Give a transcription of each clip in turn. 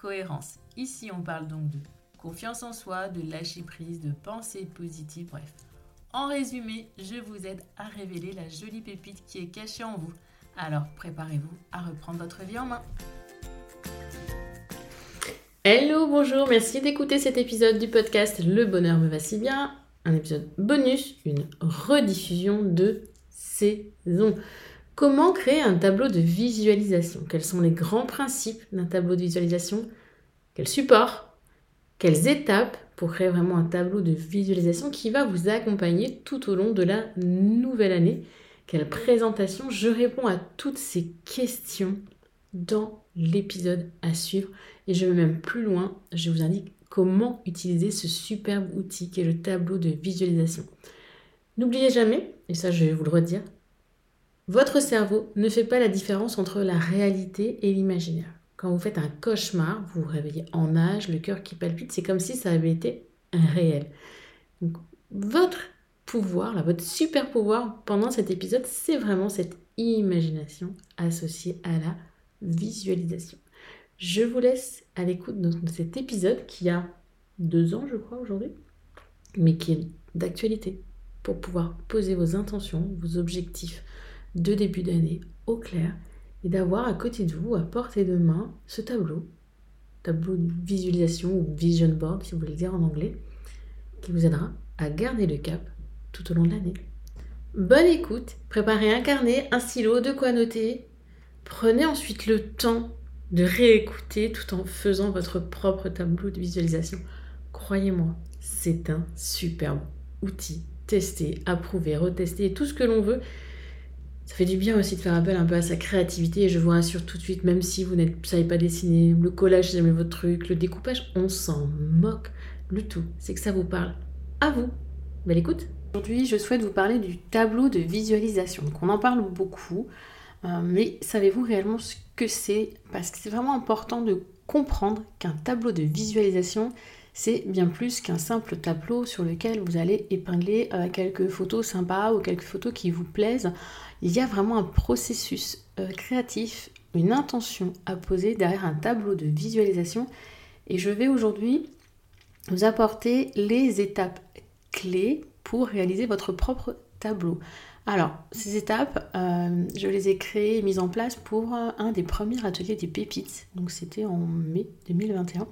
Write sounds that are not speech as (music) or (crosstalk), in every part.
cohérence. Ici, on parle donc de confiance en soi, de lâcher prise, de pensée positive, bref. En résumé, je vous aide à révéler la jolie pépite qui est cachée en vous. Alors préparez-vous à reprendre votre vie en main. Hello, bonjour, merci d'écouter cet épisode du podcast Le bonheur me va si bien. Un épisode bonus, une rediffusion de saison. Comment créer un tableau de visualisation? Quels sont les grands principes d'un tableau de visualisation? Quels supports? Quelles étapes pour créer vraiment un tableau de visualisation qui va vous accompagner tout au long de la nouvelle année? Quelle présentation? Je réponds à toutes ces questions dans l'épisode à suivre. Et je vais même plus loin, je vous indique comment utiliser ce superbe outil qui est le tableau de visualisation. N'oubliez jamais, et ça je vais vous le redire, votre cerveau ne fait pas la différence entre la réalité et l'imaginaire. Quand vous faites un cauchemar, vous vous réveillez en âge, le cœur qui palpite, c'est comme si ça avait été réel. votre pouvoir, votre super pouvoir pendant cet épisode, c'est vraiment cette imagination associée à la visualisation. Je vous laisse à l'écoute de cet épisode qui a deux ans, je crois, aujourd'hui, mais qui est d'actualité pour pouvoir poser vos intentions, vos objectifs, de début d'année au clair et d'avoir à côté de vous, à portée de main, ce tableau, tableau de visualisation ou vision board si vous voulez dire en anglais, qui vous aidera à garder le cap tout au long de l'année. Bonne écoute, préparez un carnet, un stylo, de quoi noter. Prenez ensuite le temps de réécouter tout en faisant votre propre tableau de visualisation. Croyez-moi, c'est un superbe outil. Tester, approuver, retester, tout ce que l'on veut. Ça fait du bien aussi de faire appel un peu à sa créativité et je vous rassure tout de suite, même si vous ne savez pas dessiner, le collage c'est jamais votre truc, le découpage, on s'en moque. Le tout, c'est que ça vous parle à vous. Belle écoute Aujourd'hui, je souhaite vous parler du tableau de visualisation. Donc on en parle beaucoup, euh, mais savez-vous réellement ce que c'est? Parce que c'est vraiment important de comprendre qu'un tableau de visualisation, c'est bien plus qu'un simple tableau sur lequel vous allez épingler euh, quelques photos sympas ou quelques photos qui vous plaisent. Il y a vraiment un processus euh, créatif, une intention à poser derrière un tableau de visualisation. Et je vais aujourd'hui vous apporter les étapes clés pour réaliser votre propre tableau. Alors, ces étapes, euh, je les ai créées et mises en place pour euh, un des premiers ateliers des pépites. Donc, c'était en mai 2021.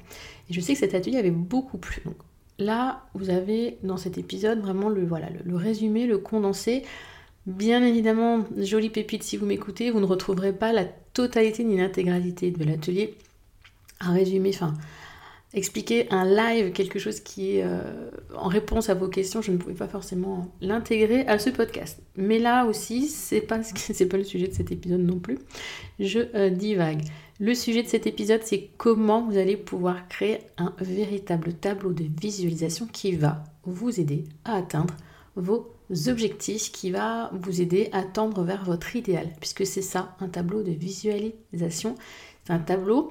Et je sais que cet atelier avait beaucoup plu. Donc, là, vous avez dans cet épisode vraiment le, le, résumé, le condensé. Bien évidemment, jolie pépite, si vous m'écoutez, vous ne retrouverez pas la totalité ni l'intégralité de l'atelier à résumer. Enfin, expliquer un live, quelque chose qui est euh, en réponse à vos questions, je ne pouvais pas forcément l'intégrer à ce podcast. Mais là aussi, c'est pas (laughs) pas le sujet de cet épisode non plus. Je euh, divague. Le sujet de cet épisode, c'est comment vous allez pouvoir créer un véritable tableau de visualisation qui va vous aider à atteindre vos objectifs, qui va vous aider à tendre vers votre idéal, puisque c'est ça, un tableau de visualisation. C'est un tableau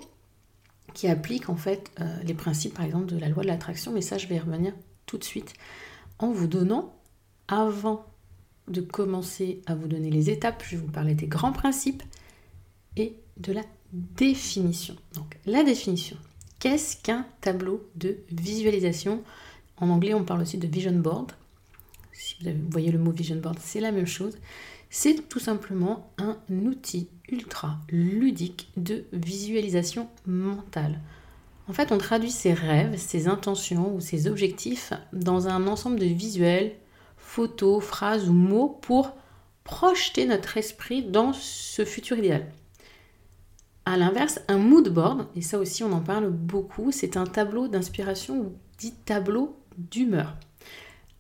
qui applique en fait euh, les principes par exemple de la loi de l'attraction, mais ça je vais y revenir tout de suite en vous donnant, avant de commencer à vous donner les étapes, je vais vous parler des grands principes et de la définition. Donc la définition, qu'est-ce qu'un tableau de visualisation? En anglais on parle aussi de vision board. Si vous voyez le mot vision board, c'est la même chose. C'est tout simplement un outil ultra ludique de visualisation mentale. En fait, on traduit ses rêves, ses intentions ou ses objectifs dans un ensemble de visuels, photos, phrases ou mots pour projeter notre esprit dans ce futur idéal. A l'inverse, un mood board, et ça aussi on en parle beaucoup, c'est un tableau d'inspiration ou dit tableau d'humeur,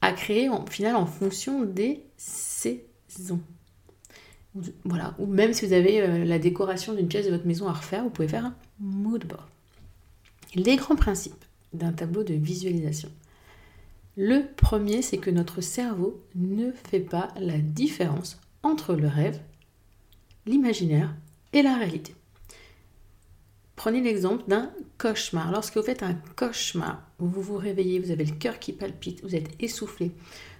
à créer en final en fonction des saisons voilà, ou même si vous avez euh, la décoration d'une pièce de votre maison à refaire, vous pouvez faire un mood board. Les grands principes d'un tableau de visualisation. Le premier, c'est que notre cerveau ne fait pas la différence entre le rêve, l'imaginaire et la réalité. Prenez l'exemple d'un cauchemar. Lorsque vous faites un cauchemar, vous vous réveillez, vous avez le cœur qui palpite, vous êtes essoufflé,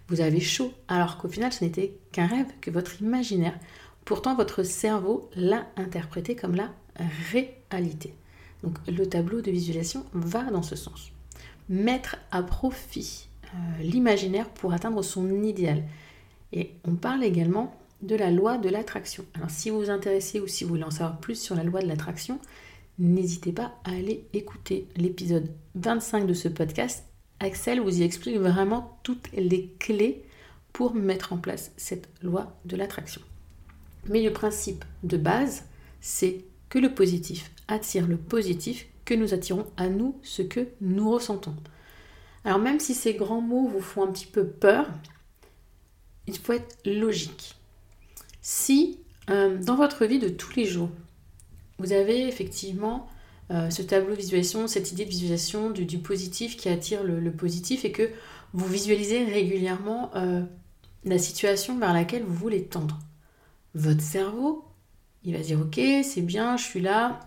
vous avez chaud, alors qu'au final ce n'était qu'un rêve, que votre imaginaire. Pourtant, votre cerveau l'a interprété comme la réalité. Donc le tableau de visualisation va dans ce sens. Mettre à profit euh, l'imaginaire pour atteindre son idéal. Et on parle également de la loi de l'attraction. Alors si vous vous intéressez ou si vous voulez en savoir plus sur la loi de l'attraction, n'hésitez pas à aller écouter l'épisode 25 de ce podcast. Axel vous y explique vraiment toutes les clés pour mettre en place cette loi de l'attraction. Mais le principe de base, c'est que le positif attire le positif, que nous attirons à nous ce que nous ressentons. Alors même si ces grands mots vous font un petit peu peur, il faut être logique. Si euh, dans votre vie de tous les jours, vous avez effectivement euh, ce tableau de visualisation, cette idée de visualisation du, positif qui attire le, positif et que vous visualisez régulièrement euh, la situation vers laquelle vous voulez tendre. Votre cerveau, il va dire ok, c'est bien, je suis là.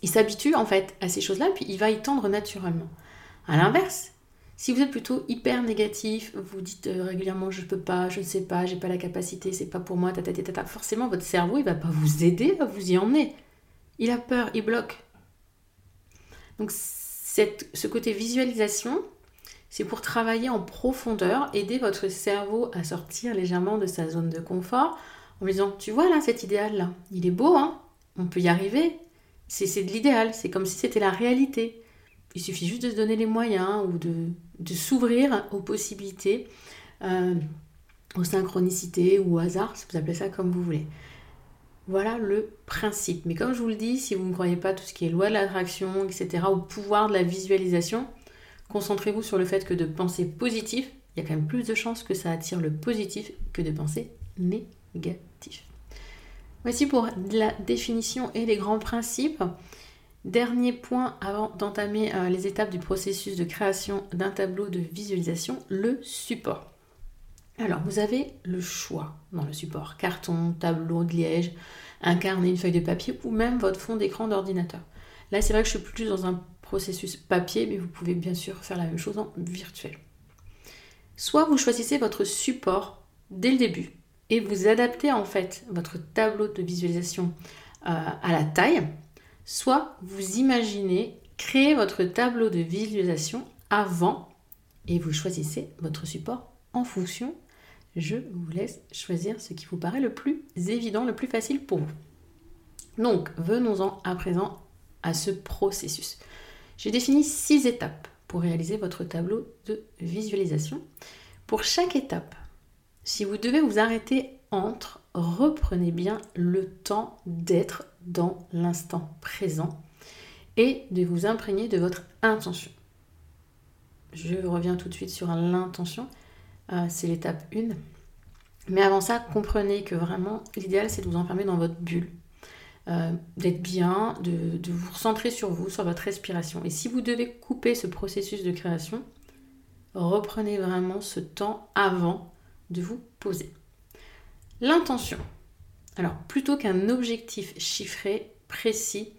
Il s'habitue en fait à ces choses-là, puis il va y tendre naturellement. À l'inverse, si vous êtes plutôt hyper négatif, vous dites euh, régulièrement je peux pas, je ne sais pas, j'ai pas la capacité, c'est pas pour moi, tata, forcément votre cerveau il va pas vous aider à vous y emmener. Il a peur, il bloque. Donc ce côté visualisation, c'est pour travailler en profondeur, aider votre cerveau à sortir légèrement de sa zone de confort en lui disant Tu vois là, cet idéal-là, il est beau, hein on peut y arriver. C'est de l'idéal, c'est comme si c'était la réalité. Il suffit juste de se donner les moyens ou de, de s'ouvrir aux possibilités, euh, aux synchronicités ou au hasard, si vous appelez ça comme vous voulez. Voilà le principe. Mais comme je vous le dis, si vous ne croyez pas tout ce qui est loi de l'attraction, etc., au pouvoir de la visualisation, concentrez-vous sur le fait que de penser positif, il y a quand même plus de chances que ça attire le positif que de penser négatif. Voici pour la définition et les grands principes. Dernier point avant d'entamer euh, les étapes du processus de création d'un tableau de visualisation, le support. Alors, vous avez le choix dans le support carton, tableau de liège, un carnet, une feuille de papier ou même votre fond d'écran d'ordinateur. Là, c'est vrai que je suis plus dans un processus papier, mais vous pouvez bien sûr faire la même chose en virtuel. Soit vous choisissez votre support dès le début et vous adaptez en fait votre tableau de visualisation euh, à la taille, soit vous imaginez créer votre tableau de visualisation avant et vous choisissez votre support en fonction je vous laisse choisir ce qui vous paraît le plus évident, le plus facile pour vous. Donc, venons-en à présent à ce processus. J'ai défini six étapes pour réaliser votre tableau de visualisation. Pour chaque étape, si vous devez vous arrêter entre, reprenez bien le temps d'être dans l'instant présent et de vous imprégner de votre intention. Je reviens tout de suite sur l'intention. Euh, c'est l'étape 1. Mais avant ça, comprenez que vraiment, l'idéal, c'est de vous enfermer dans votre bulle. Euh, d'être bien, de, de, vous recentrer sur vous, sur votre respiration. Et si vous devez couper ce processus de création, reprenez vraiment ce temps avant de vous poser. L'intention. Alors, plutôt qu'un objectif chiffré, précis,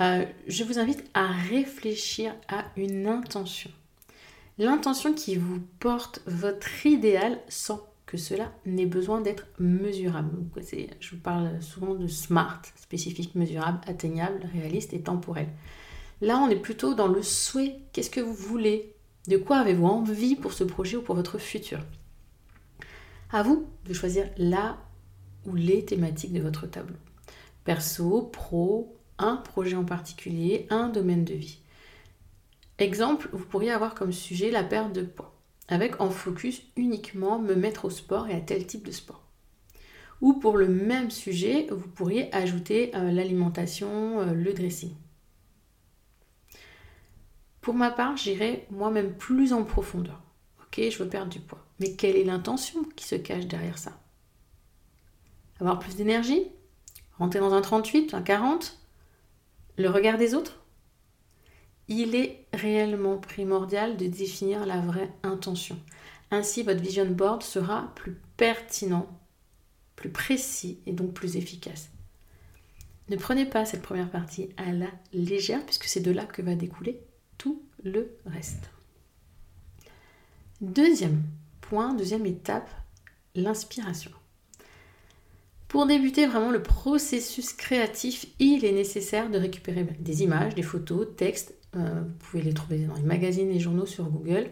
euh, je vous invite à réfléchir à une intention. L'intention qui vous porte votre idéal sans que cela n'ait besoin d'être mesurable. Je vous parle souvent de SMART, spécifique, mesurable, atteignable, réaliste et temporel. Là, on est plutôt dans le souhait. Qu'est-ce que vous voulez? De quoi avez-vous envie pour ce projet ou pour votre futur? À vous de choisir là ou les thématiques de votre tableau. Perso, pro, un projet en particulier, un domaine de vie. Exemple, vous pourriez avoir comme sujet la perte de poids, avec en focus uniquement me mettre au sport et à tel type de sport. Ou pour le même sujet, vous pourriez ajouter euh, l'alimentation, euh, le dressing. Pour ma part, j'irai moi-même plus en profondeur. Ok, je veux perdre du poids. Mais quelle est l'intention qui se cache derrière ça? Avoir plus d'énergie? Rentrer dans un 38, un 40 Le regard des autres? Il est réellement primordial de définir la vraie intention. Ainsi, votre vision board sera plus pertinent, plus précis et donc plus efficace. Ne prenez pas cette première partie à la légère puisque c'est de là que va découler tout le reste. Deuxième point, deuxième étape, l'inspiration. Pour débuter vraiment le processus créatif, il est nécessaire de récupérer des images, des photos, textes. Euh, vous pouvez les trouver dans les magazines et journaux sur Google.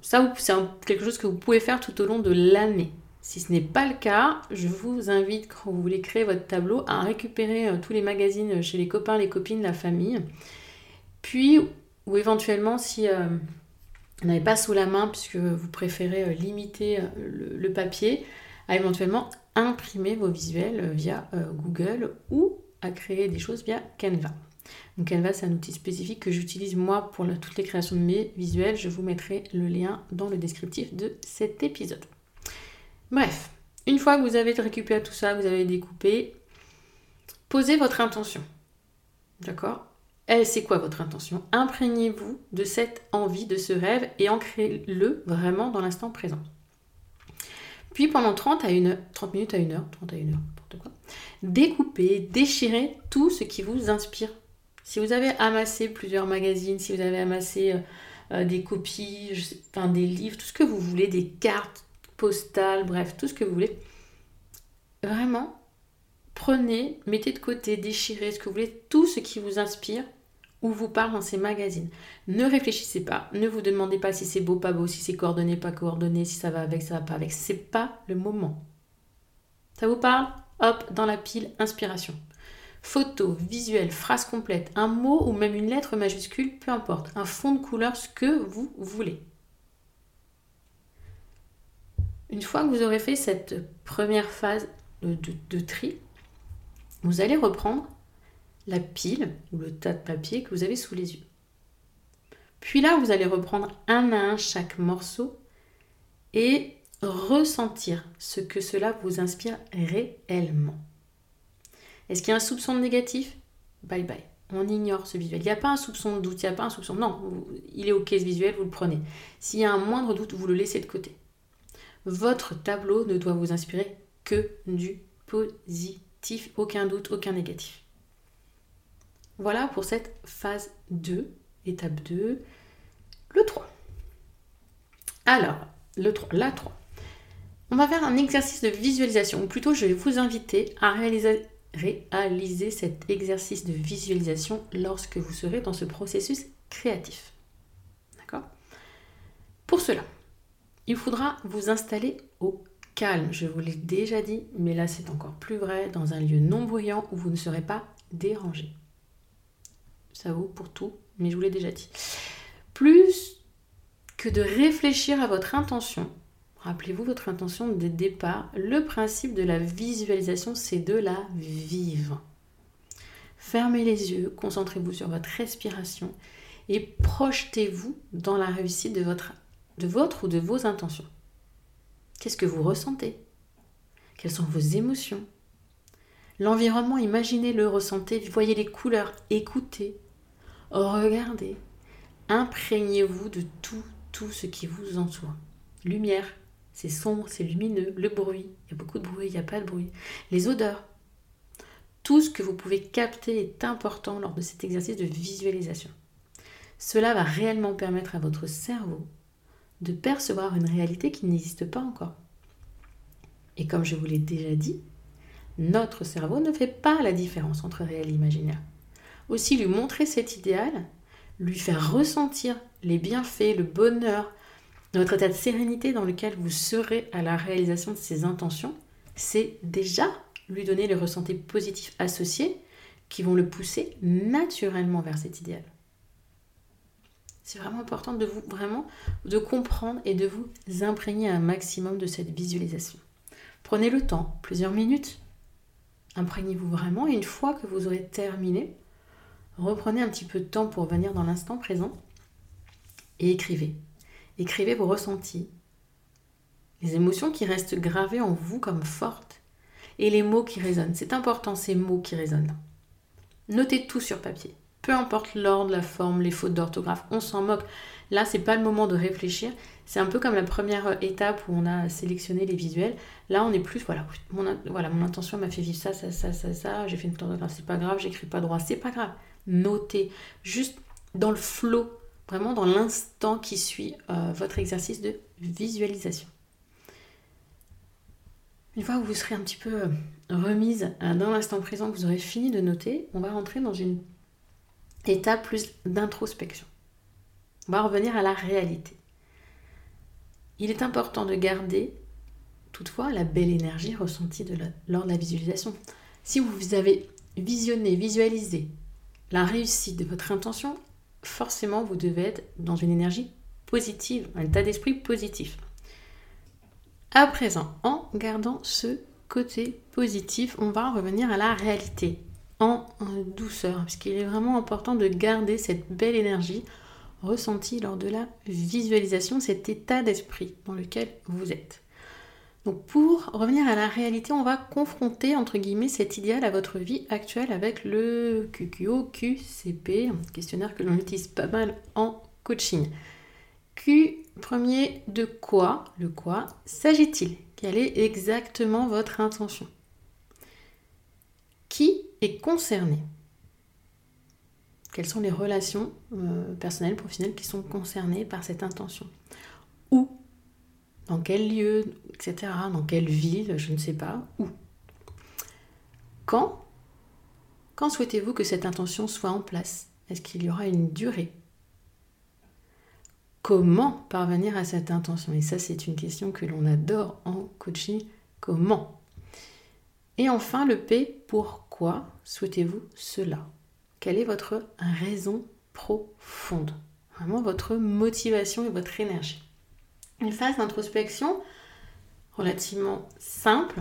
Ça, c'est quelque chose que vous pouvez faire tout au long de l'année. Si ce n'est pas le cas, je vous invite, quand vous voulez créer votre tableau, à récupérer euh, tous les magazines chez les copains, les copines, la famille. Puis, ou éventuellement, si euh, vous n'avez pas sous la main, puisque vous préférez limiter le papier, à éventuellement imprimer vos visuels via euh, Google ou à créer des choses via Canva. Donc Canva, c'est un outil spécifique que j'utilise moi pour toutes les créations de mes visuels. Je vous mettrai le lien dans le descriptif de cet épisode. Bref, une fois que vous avez récupéré tout ça, vous avez découpé, posez votre intention. D'accord? C'est quoi votre intention? Imprégnez-vous de cette envie, de ce rêve et ancrez-le vraiment dans l'instant présent. Puis pendant 30 à 1 30 minutes à 1 heure, 30 à 1 heure, n'importe quoi, découpez, déchirez tout ce qui vous inspire. Si vous avez amassé plusieurs magazines, si vous avez amassé euh, euh, des copies, enfin, des livres, tout ce que vous voulez, des cartes postales, bref, tout ce que vous voulez, vraiment, prenez, mettez de côté, déchirez ce que vous voulez, tout ce qui vous inspire ou vous parle dans ces magazines. Ne réfléchissez pas, ne vous demandez pas si c'est beau, pas beau, si c'est coordonné, pas coordonné, si ça va avec, ça va pas avec. C'est pas le moment. Ça vous parle? Hop, dans la pile inspiration. Photo, visuel, phrase complète, un mot ou même une lettre majuscule, peu importe. Un fond de couleur, ce que vous voulez. Une fois que vous aurez fait cette première phase de tri, vous allez reprendre la pile ou le tas de papier que vous avez sous les yeux. Puis là, vous allez reprendre un à un chaque morceau et ressentir ce que cela vous inspire réellement. Est-ce qu'il y a un soupçon de négatif? Bye bye. On ignore ce visuel. Il n'y a pas un soupçon de doute, il n'y a pas un soupçon. Non, il est ok ce visuel, vous le prenez. S'il y a un moindre doute, vous le laissez de côté. Votre tableau ne doit vous inspirer que du positif, aucun doute, aucun négatif. Voilà pour cette phase 2, étape 2, le 3. Alors, le 3, la 3. On va faire un exercice de visualisation, ou plutôt je vais vous inviter à réaliser, cet exercice de visualisation lorsque vous serez dans ce processus créatif. D'accord? Pour cela, il faudra vous installer au calme. Je vous l'ai déjà dit, mais là c'est encore plus vrai, dans un lieu non bruyant où vous ne serez pas dérangé ça vaut pour tout, mais je vous l'ai déjà dit. Plus que de réfléchir à votre intention, rappelez-vous votre intention de départ, le principe de la visualisation, c'est de la vivre. Fermez les yeux, concentrez-vous sur votre respiration et projetez-vous dans la réussite de votre, de votre ou de vos intentions. Qu'est-ce que vous ressentez? Quelles sont vos émotions? L'environnement, imaginez-le, ressentez, voyez les couleurs, écoutez, Regardez, imprégnez-vous de tout, tout ce qui vous entoure. Lumière, c'est sombre, c'est lumineux. Le bruit, il y a beaucoup de bruit, il n'y a pas de bruit. Les odeurs, tout ce que vous pouvez capter est important lors de cet exercice de visualisation. Cela va réellement permettre à votre cerveau de percevoir une réalité qui n'existe pas encore. Et comme je vous l'ai déjà dit, notre cerveau ne fait pas la différence entre réel et imaginaire aussi lui montrer cet idéal, lui faire ressentir les bienfaits, le bonheur, notre état de sérénité dans lequel vous serez à la réalisation de ses intentions, c'est déjà lui donner les ressentis positifs associés qui vont le pousser naturellement vers cet idéal. C'est vraiment important de vous vraiment de comprendre et de vous imprégner un maximum de cette visualisation. Prenez le temps, plusieurs minutes. Imprégnez-vous vraiment et une fois que vous aurez terminé, reprenez un petit peu de temps pour venir dans l'instant présent et écrivez. Écrivez vos ressentis, les émotions qui restent gravées en vous comme fortes et les mots qui résonnent. C'est important ces mots qui résonnent. Notez tout sur papier. Peu importe l'ordre, la forme, les fautes d'orthographe, on s'en moque. Là, c'est pas le moment de réfléchir. C'est un peu comme la première étape où on a sélectionné les visuels. Là, on est plus, voilà, mon, voilà, mon intention m'a fait vivre ça, ça, ça, ça, ça. J'ai fait une faute d'orthographe, c'est pas grave, j'écris pas droit, c'est pas grave. Notez, juste dans le flow, vraiment dans l'instant qui suit euh, votre exercice de visualisation. Une fois que vous serez un petit peu euh, remise euh, dans l'instant présent, que vous aurez fini de noter, on va rentrer dans une étape plus d'introspection. On va revenir à la réalité. Il est important de garder toutefois la belle énergie ressentie lors de la visualisation. Si vous avez visionné, visualisé la réussite de votre intention, forcément vous devez être dans une énergie positive, un état d'esprit positif. À présent, en gardant ce côté positif, on va revenir à la réalité en, douceur, parce qu'il est vraiment important de garder cette belle énergie ressentie lors de la visualisation, cet état d'esprit dans lequel vous êtes. Donc pour revenir à la réalité, on va confronter entre guillemets cet idéal à votre vie actuelle avec le QQO QCP, un questionnaire que l'on utilise pas mal en coaching. Q premier de quoi, le quoi, s'agit-il? Quelle est exactement votre intention? Qui est concerné? Quelles sont les relations euh, personnelles, professionnelles qui sont concernées par cette intention? Où Dans quel lieu Etc. Dans quelle ville Je ne sais pas. Où Quand Quand souhaitez-vous que cette intention soit en place? Est-ce qu'il y aura une durée? Comment parvenir à cette intention? Et ça, c'est une question que l'on adore en coaching. Comment? Et enfin, le P, pourquoi souhaitez-vous cela? Quelle est votre raison profonde? Vraiment votre motivation et votre énergie. Une phase d'introspection relativement simple,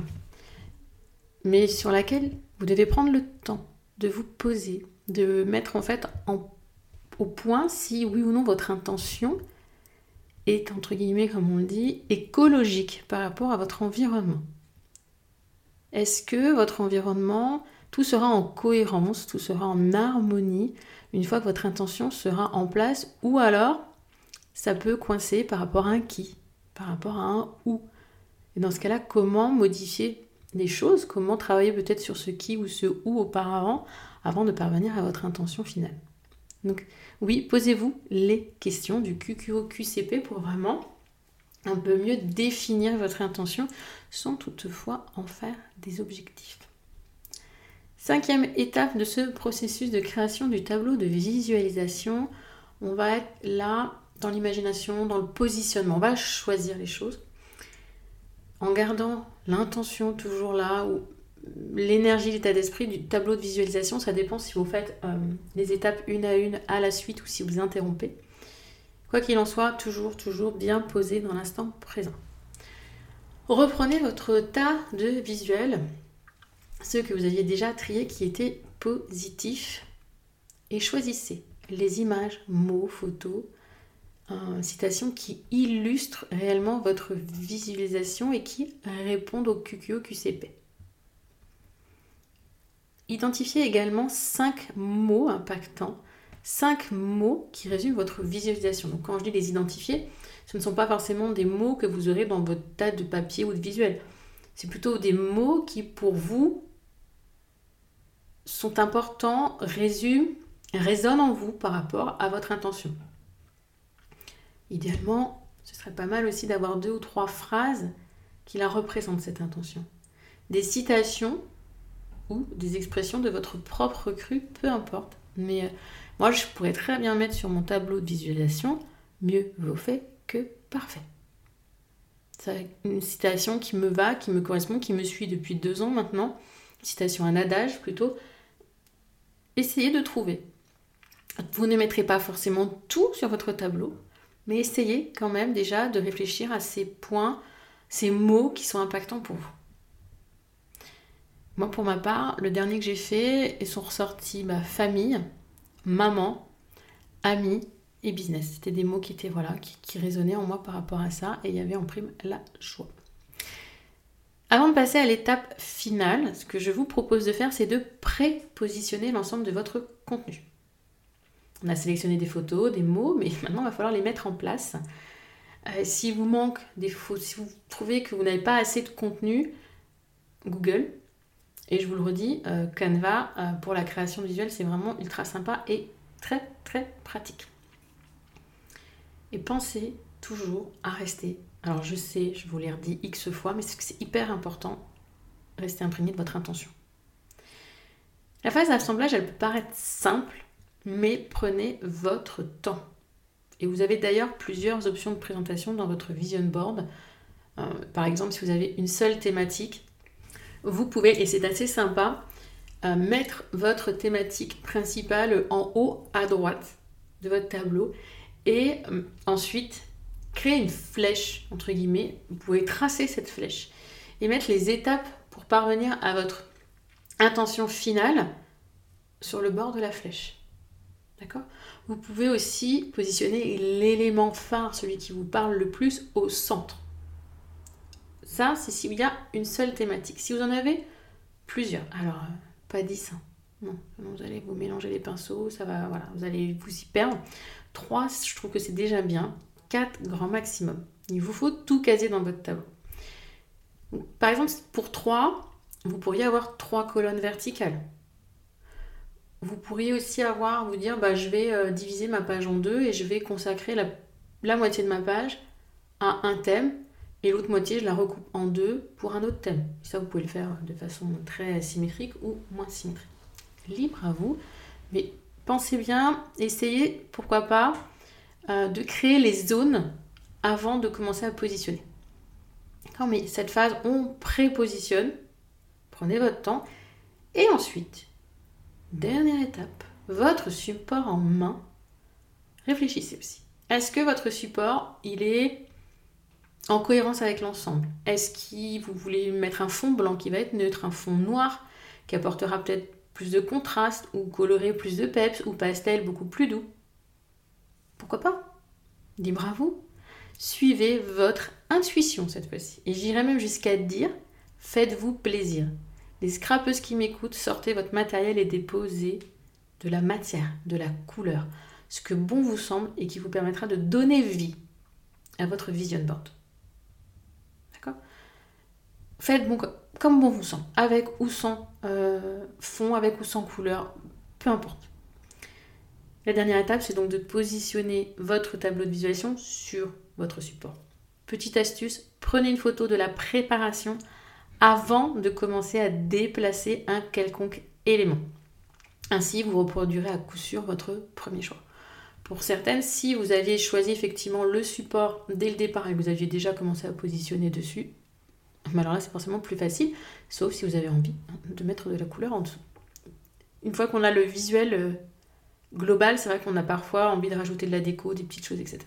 mais sur laquelle vous devez prendre le temps de vous poser, de mettre en fait au point si oui ou non votre intention est, entre guillemets, comme on le dit, écologique par rapport à votre environnement. Est-ce que votre environnement, tout sera en cohérence, tout sera en harmonie une fois que votre intention sera en place ou alors ça peut coincer par rapport à un qui, par rapport à un où. Et dans ce cas-là, comment modifier les choses, comment travailler peut-être sur ce qui ou ce où auparavant avant de parvenir à votre intention finale? Donc oui, posez-vous les questions du QQO-QCP pour vraiment un peu mieux définir votre intention sans toutefois en faire des objectifs. Cinquième étape de ce processus de création du tableau de visualisation, on va être là dans l'imagination, dans le positionnement. On va choisir les choses en gardant l'intention toujours là, ou l'énergie, l'état d'esprit du tableau de visualisation, ça dépend si vous faites euh, les étapes une à une à la suite ou si vous interrompez. Quoi qu'il en soit, toujours, toujours bien posé dans l'instant présent. Reprenez votre tas de visuels, ceux que vous aviez déjà triés qui étaient positifs, et choisissez les images, mots, photos, euh, citations qui illustrent réellement votre visualisation et qui répondent au QQO-QCP. Identifiez également cinq mots impactants, cinq mots qui résument votre visualisation. Donc quand je dis les identifier, ce ne sont pas forcément des mots que vous aurez dans votre tas de papier ou de visuel. C'est plutôt des mots qui pour vous sont importants, résument, résonnent en vous par rapport à votre intention. Idéalement, ce serait pas mal aussi d'avoir deux ou trois phrases qui la représentent cette intention. Des citations ou des expressions de votre propre cru, peu importe. Mais euh, moi, je pourrais très bien mettre sur mon tableau de visualisation mieux vaut fait que parfait. C'est une citation qui me va, qui me correspond, qui me suit depuis deux ans maintenant. Citation, un adage plutôt. Essayez de trouver. Vous ne mettrez pas forcément tout sur votre tableau, mais essayez quand même déjà de réfléchir à ces points, ces mots qui sont impactants pour vous. Moi, pour ma part, le dernier que j'ai fait, ils sont ressortis famille, maman, amis et business. C'était des mots qui voilà, qui, résonnaient en moi par rapport à ça, et il y avait en prime la joie. Avant de passer à l'étape finale, ce que je vous propose de faire, c'est de pré-positionner l'ensemble de votre contenu. On a sélectionné des photos, des mots, mais (laughs) maintenant il va falloir les mettre en place. Euh, si vous manque des si vous trouvez que vous n'avez pas assez de contenu, Google. Et je vous le redis, euh, Canva euh, pour la création visuelle, c'est vraiment ultra sympa et très très pratique. Et pensez toujours à rester. Alors je sais, je vous l'ai redit X fois, mais c'est hyper important. Restez imprégné de votre intention. La phase d'assemblage, elle peut paraître simple, mais prenez votre temps. Et vous avez d'ailleurs plusieurs options de présentation dans votre vision board. Euh, par exemple, si vous avez une seule thématique, vous pouvez, et c'est assez sympa, euh, mettre votre thématique principale en haut à droite de votre tableau et euh, ensuite créer une flèche, entre guillemets. Vous pouvez tracer cette flèche et mettre les étapes pour parvenir à votre intention finale sur le bord de la flèche. D'accord? Vous pouvez aussi positionner l'élément phare, celui qui vous parle le plus, au centre. Ça, c'est s'il y a une seule thématique. Si vous en avez plusieurs, alors euh, pas 10, hein. non, vous allez vous mélanger les pinceaux, ça va, voilà, vous allez vous y perdre. 3, je trouve que c'est déjà bien. 4, grand maximum. Il vous faut tout caser dans votre tableau. Par exemple, pour 3, vous pourriez avoir trois colonnes verticales. Vous pourriez aussi avoir, vous dire, bah, je vais euh, diviser ma page en deux et je vais consacrer la, moitié de ma page à un thème et l'autre moitié, je la recoupe en deux pour un autre thème. Ça, vous pouvez le faire de façon très symétrique ou moins symétrique. Libre à vous, mais pensez bien, essayez, pourquoi pas, euh, de créer les zones avant de commencer à positionner. Quand mais cette phase, on prépositionne, prenez votre temps, et ensuite, dernière étape, votre support en main, réfléchissez aussi. Est-ce que votre support, il est en cohérence avec l'ensemble? Est-ce que vous voulez mettre un fond blanc qui va être neutre, un fond noir qui apportera peut-être plus de contraste ou colorer plus de peps ou pastel beaucoup plus doux? Pourquoi pas? Libre à vous. Suivez votre intuition cette fois-ci. Et j'irai même jusqu'à dire faites-vous plaisir. Les scrapeuses qui m'écoutent, sortez votre matériel et déposez de la matière, de la couleur, ce que bon vous semble et qui vous permettra de donner vie à votre vision board. D'accord? Faites bon, comme bon vous semble, avec ou sans euh, fond, avec ou sans couleur, peu importe. La dernière étape, c'est donc de positionner votre tableau de visualisation sur votre support. Petite astuce, prenez une photo de la préparation avant de commencer à déplacer un quelconque élément. Ainsi, vous reproduirez à coup sûr votre premier choix. Pour certaines, si vous aviez choisi effectivement le support dès le départ et que vous aviez déjà commencé à positionner dessus, alors là c'est forcément plus facile, sauf si vous avez envie de mettre de la couleur en dessous. Une fois qu'on a le visuel euh, global, c'est vrai qu'on a parfois envie de rajouter de la déco, des petites choses, etc.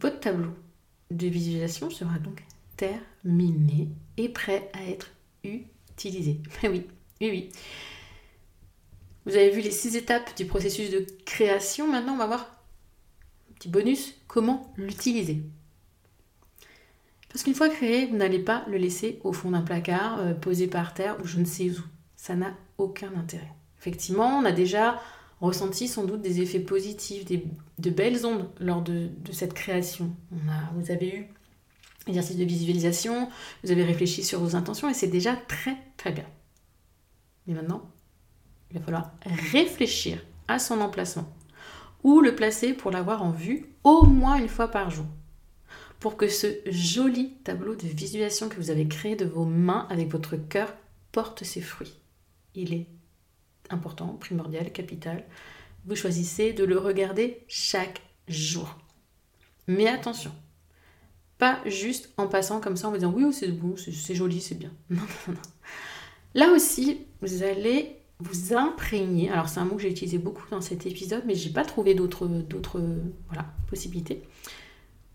Votre tableau de visualisation sera donc terminé et prêt à être utilisé. (laughs) oui, oui, oui. Vous avez vu les six étapes du processus de création. Maintenant, on va voir un petit bonus, comment l'utiliser. Parce qu'une fois créé, vous n'allez pas le laisser au fond d'un placard, euh, posé par terre ou je ne sais où. Ça n'a aucun intérêt. Effectivement, on a déjà ressenti sans doute des effets positifs, de belles ondes lors de, cette création. Vous avez eu exercice de visualisation, vous avez réfléchi sur vos intentions et c'est déjà très très bien. Mais maintenant, il va falloir réfléchir à son emplacement ou le placer pour l'avoir en vue au moins une fois par jour. Pour que ce joli tableau de visualisation que vous avez créé de vos mains avec votre cœur porte ses fruits. Il est important, primordial, capital. Vous choisissez de le regarder chaque jour. Mais attention, pas juste en passant comme ça en vous disant oui, c'est bon, c'est joli, c'est bien. (laughs) Non, non, non. Là aussi, vous allez vous imprégner. Alors c'est un mot que j'ai utilisé beaucoup dans cet épisode, mais j'ai pas trouvé d'autres voilà, possibilités.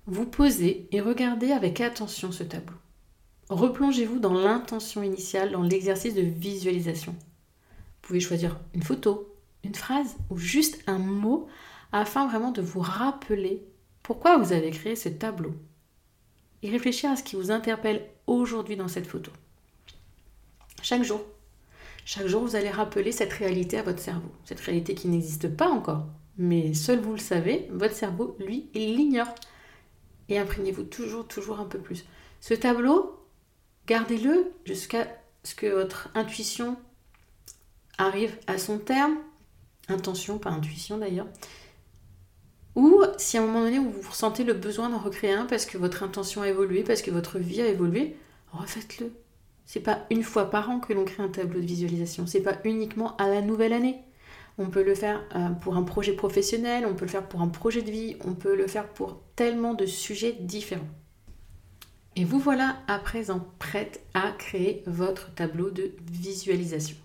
Vous posez et regardez avec attention ce tableau. Replongez-vous dans l'intention initiale, dans l'exercice de visualisation. Vous pouvez choisir une photo, une phrase ou juste un mot afin vraiment de vous rappeler pourquoi vous avez créé ce tableau et réfléchir à ce qui vous interpelle aujourd'hui dans cette photo. Chaque jour, Chaque jour, vous allez rappeler cette réalité à votre cerveau. Cette réalité qui n'existe pas encore, mais seul vous le savez, votre cerveau, lui, il l'ignore. Et imprégnez-vous toujours, toujours un peu plus. Ce tableau, gardez-le jusqu'à ce que votre intuition arrive à son terme. Intention, pas intuition d'ailleurs. Ou si à un moment donné vous ressentez le besoin d'en recréer un parce que votre intention a évolué, parce que votre vie a évolué, refaites-le. C'est pas une fois par an que l'on crée un tableau de visualisation, c'est pas uniquement à la nouvelle année. On peut le faire euh, pour un projet professionnel, on peut le faire pour un projet de vie, on peut le faire pour tellement de sujets différents. Et vous voilà à présent prête à créer votre tableau de visualisation.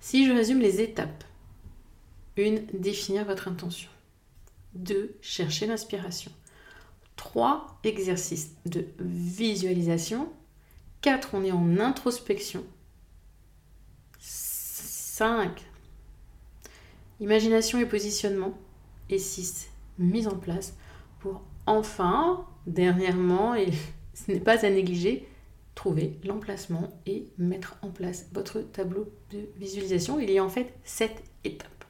Si je résume les étapes, une, définir votre intention. 2. Chercher l'inspiration. 3. Exercice de visualisation. 4. On est en introspection. 5. Imagination et positionnement. Et 6. Mise en place pour enfin, dernièrement, et (laughs) ce n'est pas à négliger, trouver l'emplacement et mettre en place votre tableau de visualisation. Il y a en fait 7 étapes.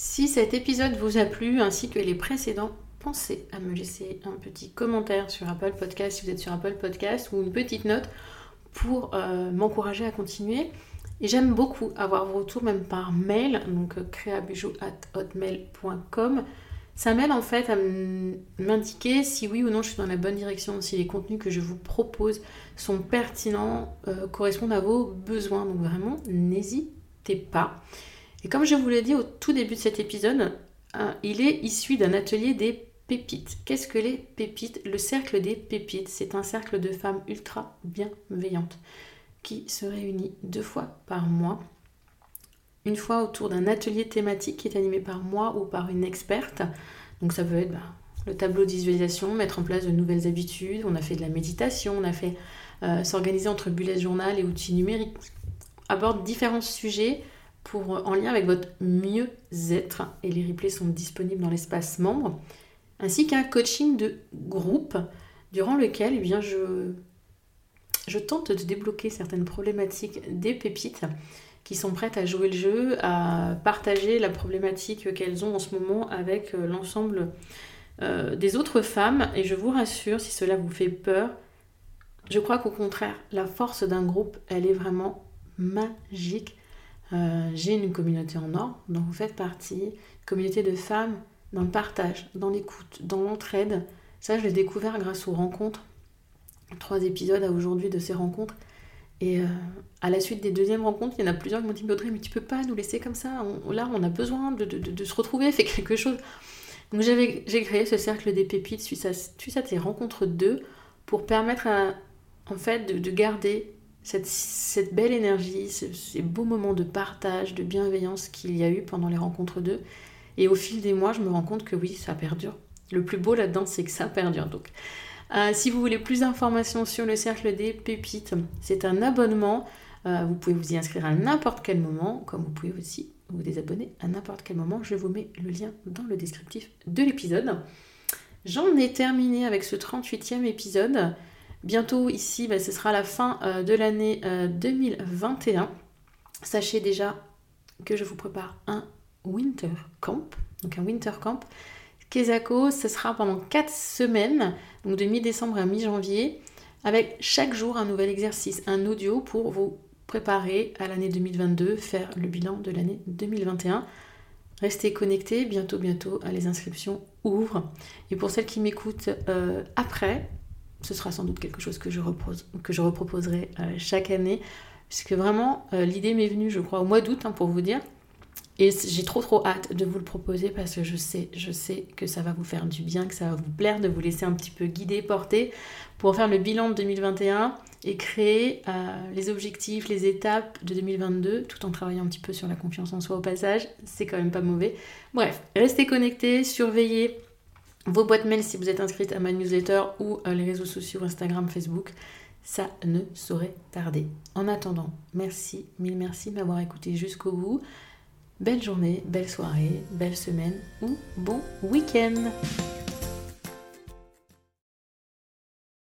Si cet épisode vous a plu ainsi que les précédents, pensez à me laisser un petit commentaire sur Apple Podcast si vous êtes sur Apple Podcast ou une petite note pour euh, m'encourager à continuer. Et j'aime beaucoup avoir vos retours même par mail, donc euh, créabujou.hotmail.com. Ça m'aide en fait à m'indiquer si oui ou non je suis dans la bonne direction, si les contenus que je vous propose sont pertinents, euh, correspondent à vos besoins. Donc vraiment, n'hésitez pas. Et comme je vous l'ai dit au tout début de cet épisode, hein, il est issu d'un atelier des pépites. Qu'est-ce que les pépites? Le cercle des pépites, c'est un cercle de femmes ultra bienveillantes qui se réunit deux fois par mois. Une fois autour d'un atelier thématique qui est animé par moi ou par une experte. Donc ça peut être bah, le tableau de visualisation, mettre en place de nouvelles habitudes. On a fait de la méditation, on a fait euh, s'organiser entre bullet journal et outils numériques. Aborde différents sujets pour, en lien avec votre mieux-être. Et les replays sont disponibles dans l'espace membre. Ainsi qu'un coaching de groupe durant lequel eh bien, je, je tente de débloquer certaines problématiques des pépites qui sont prêtes à jouer le jeu, à partager la problématique qu'elles ont en ce moment avec euh, l'ensemble euh, des autres femmes. Et je vous rassure, si cela vous fait peur, je crois qu'au contraire, la force d'un groupe, elle est vraiment magique. Euh, j'ai une communauté en or dont vous faites partie, communauté de femmes dans le partage, dans l'écoute, dans l'entraide. Ça, je l'ai découvert grâce aux rencontres. Trois épisodes à aujourd'hui de ces rencontres. Et euh, à la suite des deuxièmes rencontres, il y en a plusieurs qui m'ont dit Audrey, mais tu peux pas nous laisser comme ça? là, on a besoin de, se retrouver, faire quelque chose. Donc j'ai créé ce cercle des pépites suite à, suite tes rencontres d'eux pour permettre en fait de garder cette, belle énergie, ces beaux moments de partage, de bienveillance qu'il y a eu pendant les rencontres d'eux. Et au fil des mois, je me rends compte que oui, ça perdure. Le plus beau là-dedans, c'est que ça perdure. Donc, euh, si vous voulez plus d'informations sur le cercle des pépites, c'est un abonnement. Euh, vous pouvez vous y inscrire à n'importe quel moment, comme vous pouvez aussi vous désabonner à n'importe quel moment. Je vous mets le lien dans le descriptif de l'épisode. J'en ai terminé avec ce 38e épisode. Bientôt ici, bah, ce sera la fin euh, de l'année 2021. Euh, Sachez déjà que je vous prépare un winter camp. Donc un winter camp. Kesako, ce sera pendant 4 semaines, donc de mi-décembre à mi-janvier, avec chaque jour un nouvel exercice, un audio pour vous préparer à l'année 2022, faire le bilan de l'année 2021. Restez connectés, bientôt, bientôt, les inscriptions ouvrent. Et pour celles qui m'écoutent euh, après, ce sera sans doute quelque chose que je, reproposerai euh, chaque année. Puisque vraiment, euh, l'idée m'est venue, je crois, au mois d'août, hein, pour vous dire. Et j'ai trop trop hâte de vous le proposer parce que je sais, je sais que ça va vous faire du bien, que ça va vous plaire de vous laisser un petit peu guider, porter pour faire le bilan de 2021 et créer euh, les objectifs, les étapes de 2022 tout en travaillant un petit peu sur la confiance en soi au passage. C'est quand même pas mauvais. Bref, restez connectés, surveillez vos boîtes mail si vous êtes inscrite à ma newsletter ou les réseaux sociaux Instagram, Facebook. Ça ne saurait tarder. En attendant, merci, mille merci de m'avoir écouté jusqu'au bout. Belle journée, belle soirée, belle semaine ou bon week-end